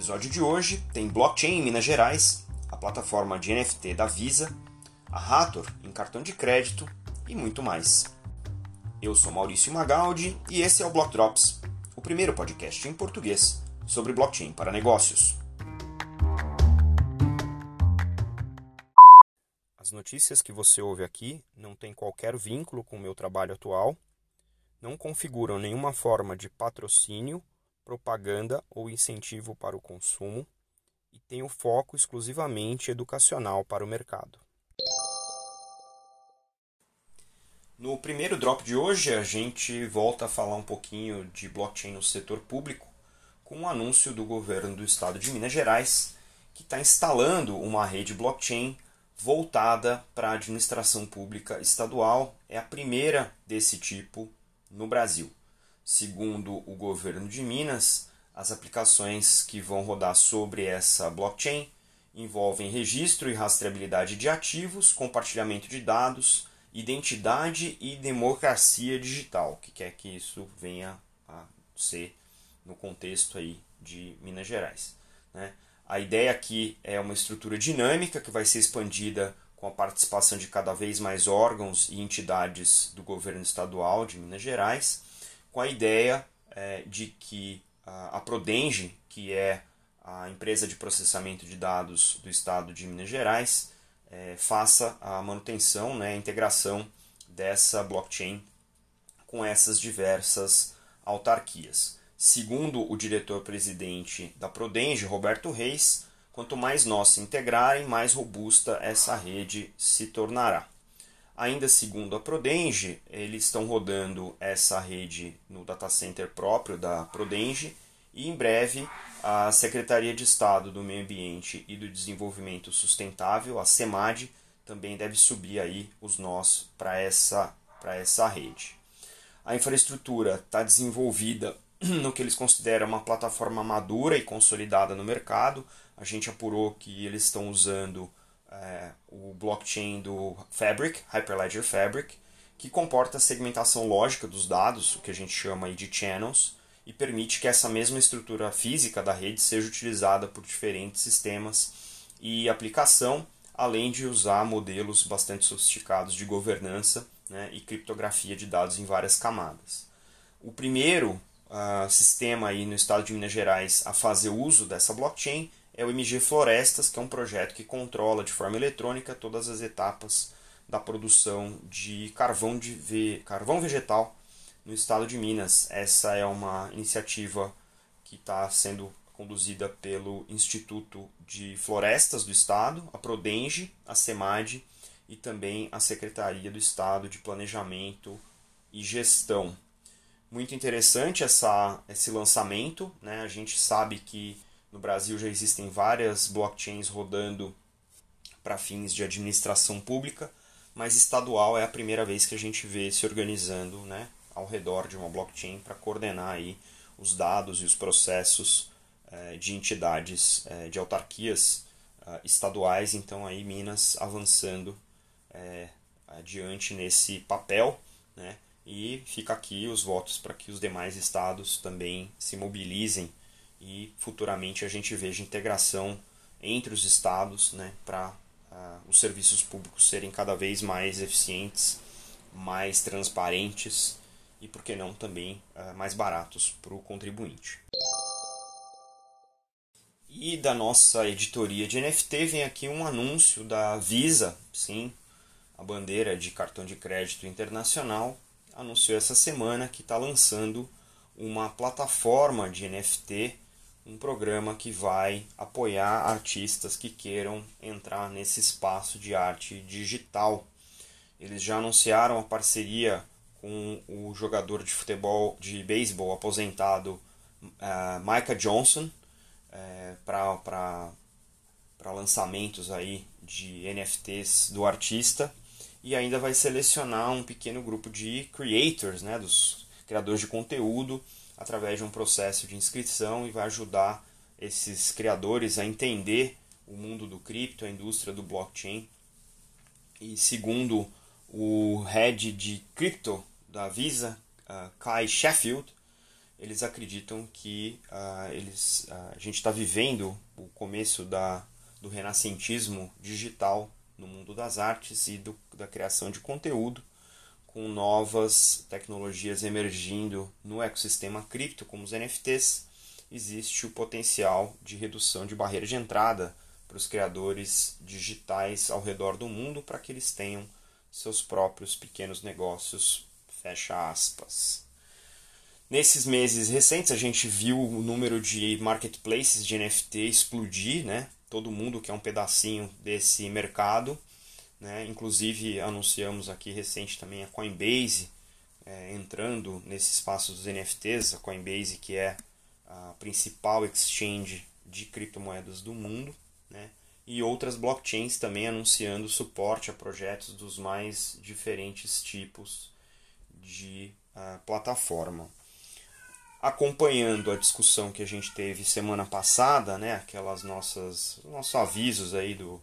episódio de hoje tem blockchain em Minas Gerais, a plataforma de NFT da Visa, a Rator em cartão de crédito e muito mais. Eu sou Maurício Magaldi e esse é o Block Drops, o primeiro podcast em português sobre blockchain para negócios. As notícias que você ouve aqui não têm qualquer vínculo com o meu trabalho atual, não configuram nenhuma forma de patrocínio propaganda ou incentivo para o consumo e tem o foco exclusivamente educacional para o mercado. No primeiro drop de hoje, a gente volta a falar um pouquinho de blockchain no setor público, com um anúncio do governo do estado de Minas Gerais, que está instalando uma rede blockchain voltada para a administração pública estadual. É a primeira desse tipo no Brasil. Segundo o governo de Minas, as aplicações que vão rodar sobre essa blockchain envolvem registro e rastreabilidade de ativos, compartilhamento de dados, identidade e democracia digital, que quer que isso venha a ser no contexto aí de Minas Gerais. Né? A ideia aqui é uma estrutura dinâmica que vai ser expandida com a participação de cada vez mais órgãos e entidades do governo estadual de Minas Gerais com a ideia é, de que a, Prodenge, que é a empresa de processamento de dados do estado de Minas Gerais, é, faça a manutenção, né, a integração dessa blockchain com essas diversas autarquias. Segundo o diretor-presidente da Prodenge, Roberto Reis, quanto mais nós se integrarem, mais robusta essa rede se tornará. Ainda segundo a Prodenge, eles estão rodando essa rede no data center próprio da Prodenge e em breve a Secretaria de Estado do Meio Ambiente e do Desenvolvimento Sustentável, a SEMAD, também deve subir aí os nós para essa, essa rede. A infraestrutura está desenvolvida no que eles consideram uma plataforma madura e consolidada no mercado. A gente apurou que eles estão usando é, o blockchain do Fabric, Hyperledger Fabric, que comporta a segmentação lógica dos dados, o que a gente chama de channels, e permite que essa mesma estrutura física da rede seja utilizada por diferentes sistemas e aplicação, além de usar modelos bastante sofisticados de governança né, e criptografia de dados em várias camadas. O primeiro uh, sistema aí no estado de Minas Gerais a fazer uso dessa blockchain é o MG Florestas, que é um projeto que controla de forma eletrônica todas as etapas da produção de carvão, de ve... carvão vegetal no estado de Minas. Essa é uma iniciativa que está sendo conduzida pelo Instituto de Florestas do Estado, a Prodenge, a SEMAD e também a Secretaria do Estado de Planejamento e Gestão. Muito interessante essa, esse lançamento. Né? A gente sabe que no Brasil já existem várias blockchains rodando para fins de administração pública, mas estadual é a primeira vez que a gente vê se organizando né, ao redor de uma blockchain para coordenar aí os dados e os processos eh, de entidades eh, de autarquias eh, estaduais. Então aí Minas avançando adiante nesse papel, né? E fica aqui os votos para que os demais estados também se mobilizem e futuramente a gente veja integração entre os estados né, para uh, ah, os serviços públicos serem cada vez mais eficientes, mais transparentes e, por que não, também uh, mais baratos para o contribuinte. E da nossa editoria de NFT vem aqui um anúncio da Visa, sim, a bandeira de cartão de crédito internacional, anunciou essa semana que está lançando uma plataforma de NFT um programa que vai apoiar artistas que queiram entrar nesse espaço de arte digital. Eles já anunciaram a parceria com o jogador de futebol, de beisebol aposentado uh, Micah Johnson uh, eh, para lançamentos aí de NFTs do artista e ainda vai selecionar um pequeno grupo de creators, né, dos criadores de conteúdo através de um processo de inscrição e vai ajudar esses criadores a entender o mundo do cripto, a indústria do blockchain. E segundo o head de cripto da Visa, uh, Kai Sheffield, eles acreditam que uh, eles, uh, a gente está vivendo o começo da, do renascentismo digital no mundo das artes e do, da criação de conteúdo, com novas tecnologias emergindo no ecossistema cripto, como os NFTs, existe o potencial de redução de barreira de entrada para os criadores digitais ao redor do mundo para que eles tenham seus próprios pequenos negócios. Fecha aspas. Nesses meses recentes a gente viu o número de marketplaces de NFT explodir, né? Todo mundo quer um pedacinho desse mercado, né? Inclusive anunciamos aqui recente também a Coinbase é, entrando nesse espaço dos NFTs, a Coinbase que é a principal exchange de criptomoedas do mundo, né? E outras blockchains também anunciando suporte a projetos dos mais diferentes tipos de uh, plataforma acompanhando a discussão que a gente teve semana passada, né, aquelas nossas nossos avisos aí do,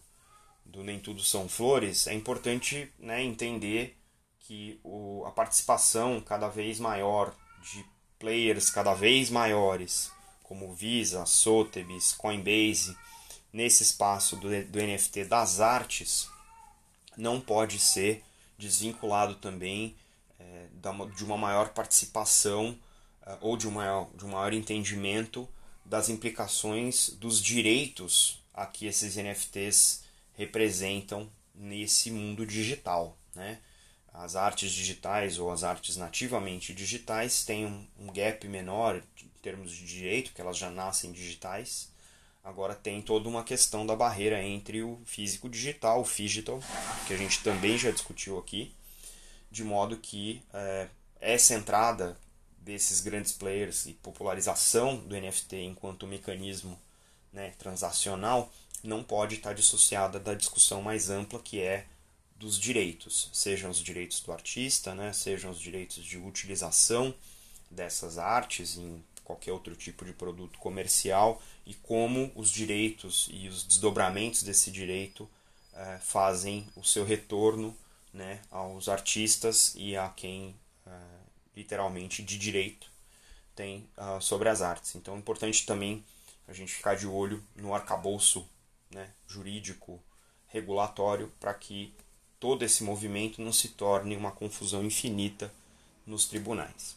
do nem tudo são flores, é importante né, entender que o, a participação cada vez maior de players cada vez maiores, como Visa, Sotheby's, Coinbase, nesse espaço do, do NFT das artes, não pode ser desvinculado também é, de uma maior participação eh, ou de um, maior, de um maior entendimento das implicações dos direitos a que esses NFTs representam nesse mundo digital. Né? As artes digitais ou as artes nativamente digitais têm um, gap menor em termos de direito, que elas já nascem digitais. Agora tem toda uma questão da barreira entre o físico digital, o digital, que a gente também já discutiu aqui, de modo que é, essa entrada desses grandes players e popularização do NFT enquanto mecanismo né, transacional não pode estar dissociada da discussão mais ampla que é dos direitos, sejam os direitos do artista, né, sejam os direitos de utilização dessas artes em qualquer outro tipo de produto comercial e como os direitos e os desdobramentos desse direito eh, fazem o seu retorno né, aos artistas e a quem eh, literalmente de direito tem uh, sobre as artes. Então é importante também a gente ficar de olho no arcabouço né, jurídico regulatório para que todo esse movimento não se torne uma confusão infinita nos tribunais.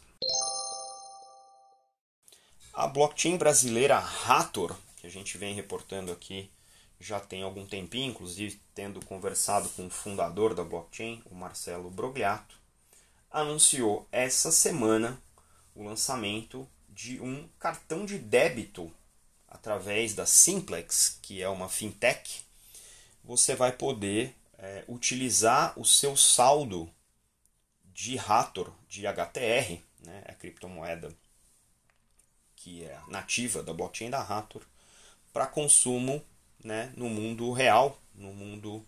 A blockchain brasileira Rator, que a gente vem reportando aqui já tem algum tempinho, inclusive tendo conversado com o fundador da blockchain, o Marcelo Brogliato, anunciou essa semana o lançamento de um cartão de débito através da Simplex, que é uma fintech. Você vai poder é, utilizar o seu saldo de Hathor, de HTR, né, a criptomoeda que é nativa da blockchain da Hathor, para consumo né, no mundo real, no mundo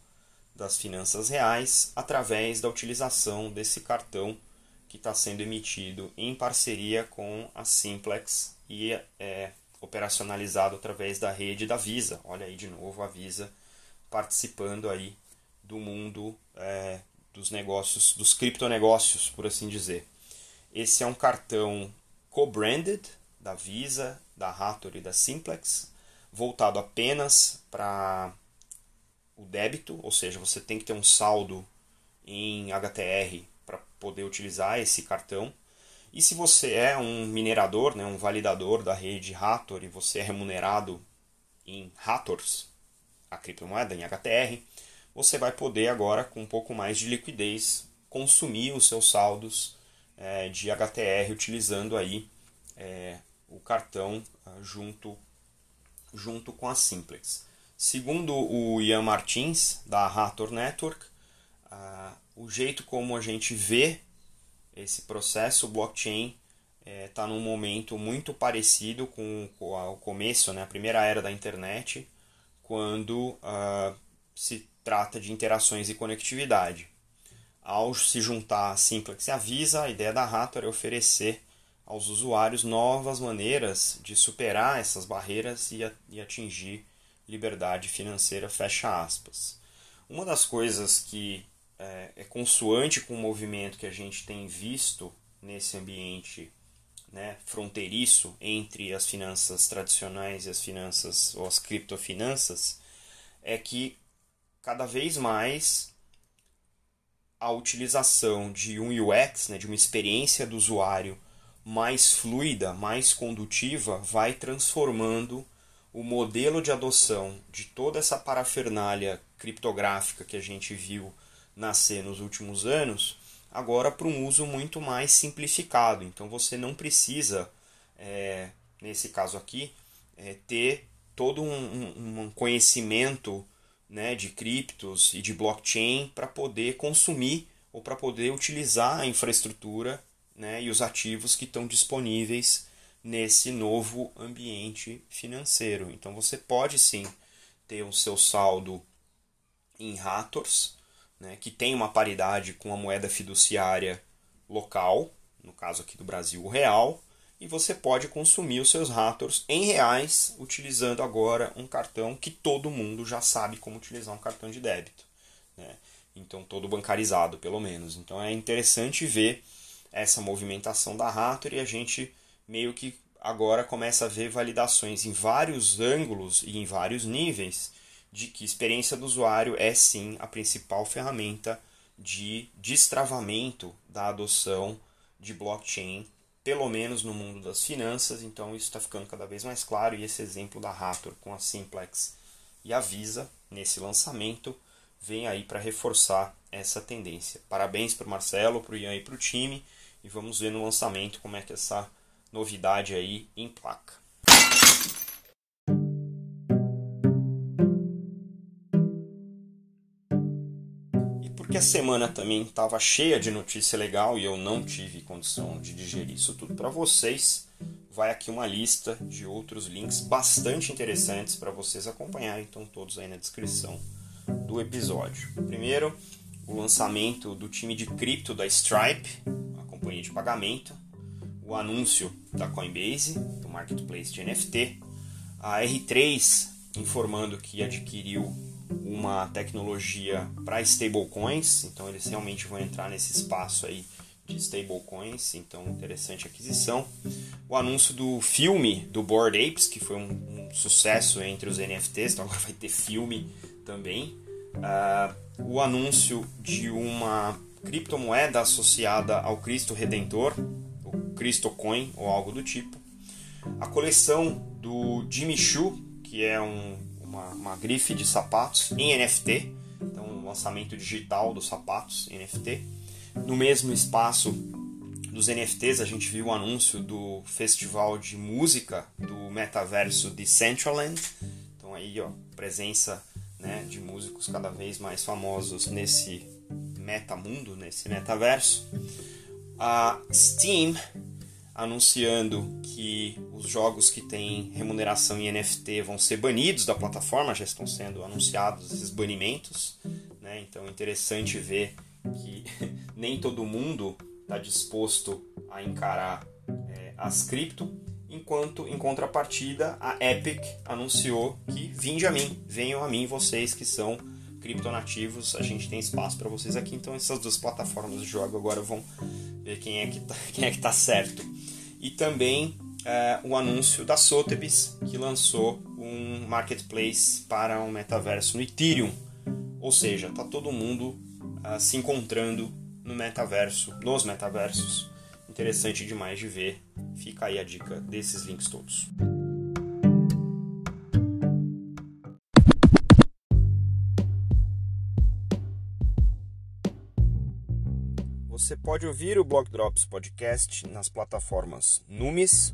das finanças reais através da utilização desse cartão que está sendo emitido em parceria com a Simplex e é operacionalizado através da rede da Visa. Olha aí de novo a Visa participando aí do mundo é, dos negócios, dos criptonegócios, por assim dizer. Esse é um cartão co-branded da Visa, da Hathor e da Simplex, voltado apenas para o débito, ou seja, você tem que ter um saldo em HTR para poder utilizar esse cartão. E se você é um minerador, né, um validador da rede Hathor e você é remunerado em Hathors, a criptomoeda, em HTR, você vai poder agora, com um pouco mais de liquidez, consumir os seus saldos é, de HTR utilizando aí é, o cartão ah, junto, junto com a Simplex. Segundo o Ian Martins, da Hathor Network, uh, o jeito como a gente vê esse processo blockchain está é, num momento muito parecido com, com o começo, né, a primeira era da internet, quando uh, se trata de interações e conectividade. Ao se juntar a Simplex e a Visa, a ideia da Hathor é oferecer aos usuários novas maneiras de superar essas barreiras e, a, e atingir liberdade financeira, fecha aspas. Uma das coisas que é, é consoante com o movimento que a gente tem visto nesse ambiente né, fronteiriço entre as finanças tradicionais e as finanças ou as criptofinanças é que cada vez mais a utilização de um UX, né, de uma experiência do usuário mais fluida, mais condutiva, vai transformando o modelo de adoção de toda essa parafernália criptográfica que a gente viu nascer nos últimos anos, agora para um uso muito mais simplificado. Então você não precisa, é, nesse caso aqui, é, ter todo um, um, conhecimento né, de criptos e de blockchain para poder consumir ou para poder utilizar a infraestrutura né, e os ativos que estão disponíveis nesse novo ambiente financeiro. Então você pode sim ter o seu saldo em Rators, né, que tem uma paridade com a moeda fiduciária local, no caso aqui do Brasil, o real, e você pode consumir os seus Rators em reais utilizando agora um cartão que todo mundo já sabe como utilizar um cartão de débito. Né? Então, todo bancarizado, pelo menos. Então, é interessante ver essa movimentação da Rator e a gente meio que agora começa a ver validações em vários ângulos e em vários níveis de que experiência do usuário é sim a principal ferramenta de destravamento da adoção de blockchain, pelo menos no mundo das finanças. Então isso está ficando cada vez mais claro e esse exemplo da Rator com a Simplex e a Visa nesse lançamento vem aí para reforçar essa tendência. Parabéns para o Marcelo, para o Ian e para o time e vamos ver no lançamento como é que essa novidade aí em semana também estava cheia de notícia legal e eu não tive condição de digerir isso tudo para vocês, vai aqui uma lista de outros links bastante interessantes para vocês acompanharem, então todos aí na descrição do episódio. Primeiro, o lançamento do time de cripto da Stripe, a companhia de pagamento, o anúncio da Coinbase, do marketplace de NFT, a R3 informando que adquiriu uma tecnologia para stablecoins, então eles realmente vão entrar nesse espaço aí de stablecoins, então interessante aquisição. O anúncio do filme do Bored Apes, que foi um, um sucesso entre os NFTs, então agora vai ter filme também. Uh, o anúncio de uma criptomoeda associada ao Cristo Redentor, Cristo Coin ou algo do tipo. A coleção do Jimmy Choo, que é um, uma, uma grife de sapatos em NFT, então um lançamento digital dos sapatos em NFT. No mesmo espaço dos NFTs, a gente viu o anúncio do festival de música do metaverso de Decentraland. Então aí, ó, presença né, de músicos cada vez mais famosos nesse metamundo, nesse metaverso. A Steam anunciando que os jogos que têm remuneração em NFT vão ser banidos da plataforma, já estão sendo anunciados esses banimentos. Né? Então é interessante ver que nem todo mundo está disposto a encarar é, as cripto, enquanto em contrapartida a Epic anunciou que vinde a mim, venham a mim vocês que são criptonativos, a gente tem espaço para vocês aqui, então essas duas plataformas de jogo agora vão ver quem é que tá, quem é tá certo. E também é, o anúncio da Sotheby's, que lançou um marketplace para um metaverso no Ethereum. Ou seja, tá todo mundo uh, se encontrando no metaverso, nos metaversos. Interessante demais de ver. Fica aí a dica desses links todos. Você pode ouvir o Blog Drops Podcast nas plataformas Numis,